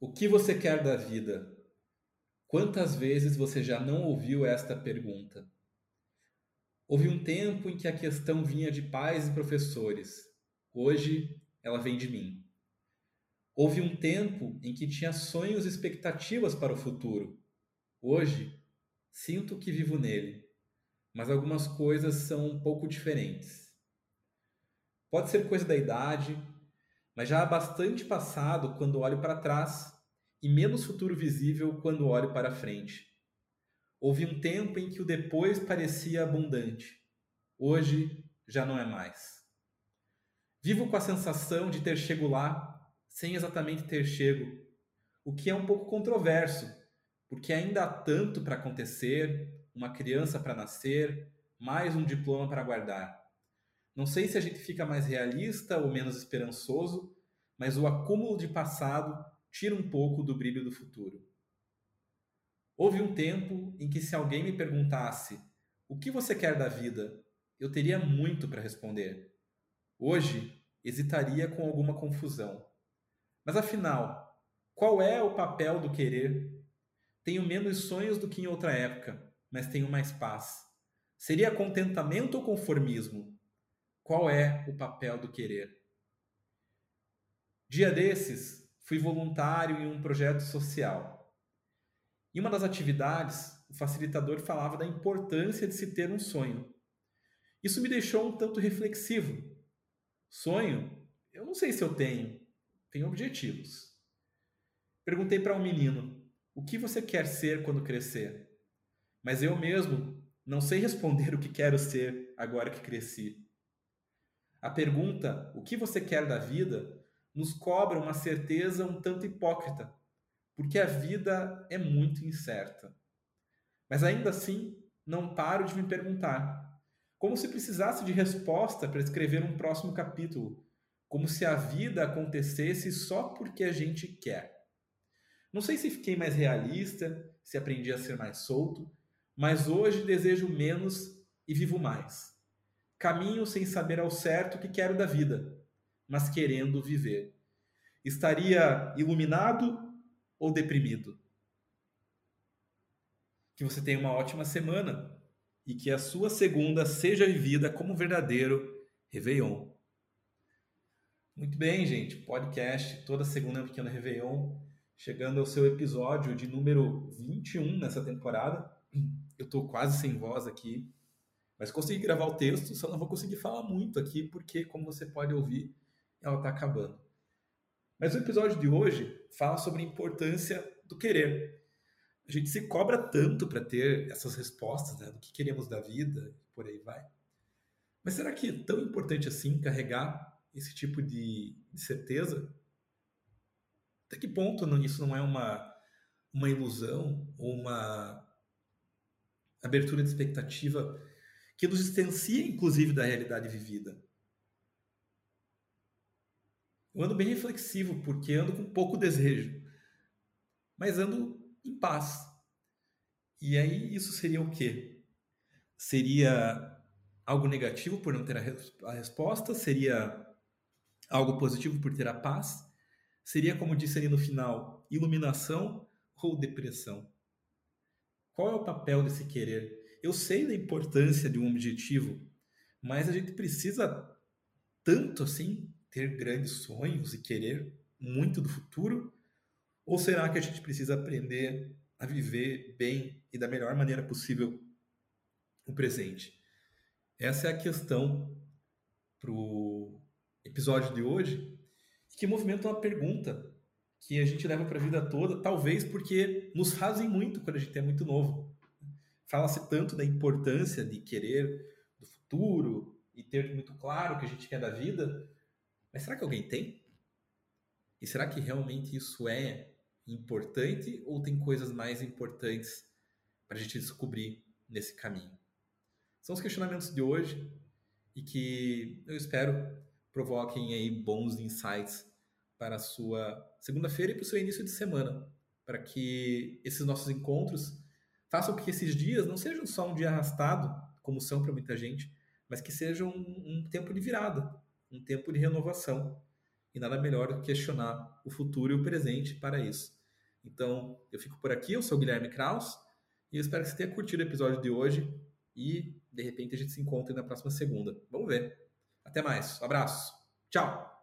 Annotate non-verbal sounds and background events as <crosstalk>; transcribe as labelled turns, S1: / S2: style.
S1: O que você quer da vida? Quantas vezes você já não ouviu esta pergunta? Houve um tempo em que a questão vinha de pais e professores. Hoje ela vem de mim. Houve um tempo em que tinha sonhos e expectativas para o futuro. Hoje sinto que vivo nele, mas algumas coisas são um pouco diferentes. Pode ser coisa da idade, mas já há bastante passado quando olho para trás e menos futuro visível quando olho para frente. Houve um tempo em que o depois parecia abundante. Hoje já não é mais. Vivo com a sensação de ter chego lá sem exatamente ter chego, o que é um pouco controverso, porque ainda há tanto para acontecer, uma criança para nascer, mais um diploma para guardar. Não sei se a gente fica mais realista ou menos esperançoso, mas o acúmulo de passado tira um pouco do brilho do futuro. Houve um tempo em que, se alguém me perguntasse o que você quer da vida, eu teria muito para responder. Hoje, hesitaria com alguma confusão. Mas afinal, qual é o papel do querer? Tenho menos sonhos do que em outra época, mas tenho mais paz. Seria contentamento ou conformismo? Qual é o papel do querer? Dia desses, fui voluntário em um projeto social. Em uma das atividades, o facilitador falava da importância de se ter um sonho. Isso me deixou um tanto reflexivo. Sonho? Eu não sei se eu tenho. Tenho objetivos. Perguntei para um menino: o que você quer ser quando crescer? Mas eu mesmo não sei responder <laughs> o que quero ser agora que cresci. A pergunta, o que você quer da vida, nos cobra uma certeza um tanto hipócrita, porque a vida é muito incerta. Mas ainda assim, não paro de me perguntar, como se precisasse de resposta para escrever um próximo capítulo, como se a vida acontecesse só porque a gente quer. Não sei se fiquei mais realista, se aprendi a ser mais solto, mas hoje desejo menos e vivo mais. Caminho sem saber ao certo o que quero da vida, mas querendo viver. Estaria iluminado ou deprimido? Que você tenha uma ótima semana e que a sua segunda seja vivida como um verdadeiro Réveillon. Muito bem, gente. Podcast toda segunda pequeno Réveillon, chegando ao seu episódio de número 21 nessa temporada. Eu estou quase sem voz aqui, mas consegui gravar o texto, só não vou conseguir falar muito aqui, porque, como você pode ouvir, ela está acabando. Mas o episódio de hoje fala sobre a importância do querer. A gente se cobra tanto para ter essas respostas, né, do que queremos da vida, por aí vai. Mas será que é tão importante assim carregar esse tipo de, certeza? Até que ponto isso não é uma, uma ilusão ou uma abertura de expectativa que nos distancia, inclusive, da realidade vivida? Eu ando bem reflexivo, porque ando com pouco desejo, mas ando em paz. E aí isso seria o quê? Seria algo negativo por não ter a, res a resposta? Seria algo positivo por ter a paz? Seria, como disse ali no final, iluminação ou depressão? Qual é o papel desse querer? Eu sei da importância de um objetivo, mas a gente precisa tanto assim ter grandes sonhos e querer muito do futuro? Ou será que a gente precisa aprender a viver bem e da melhor maneira possível o presente? Essa é a questão para o episódio de hoje, que movimenta uma pergunta que a gente leva para a vida toda, talvez porque nos fazem muito quando a gente é muito novo. Fala-se tanto da importância de querer do futuro e ter muito claro o que a gente quer da vida, mas será que alguém tem? E será que realmente isso é importante ou tem coisas mais importantes para a gente descobrir nesse caminho? São os questionamentos de hoje e que eu espero provoquem aí bons insights para a sua segunda-feira e para o seu início de semana, para que esses nossos encontros façam com que esses dias não sejam só um dia arrastado, como são para muita gente, mas que sejam um, um tempo de virada, um tempo de renovação. e nada melhor do que questionar o futuro e o presente para isso. Então, eu fico por aqui, eu sou o Guilherme Kraus, e eu espero que você tenha curtido o episódio de hoje e, de repente, a gente se encontre na próxima segunda. Vamos ver. Até mais. Um abraço. Tchau.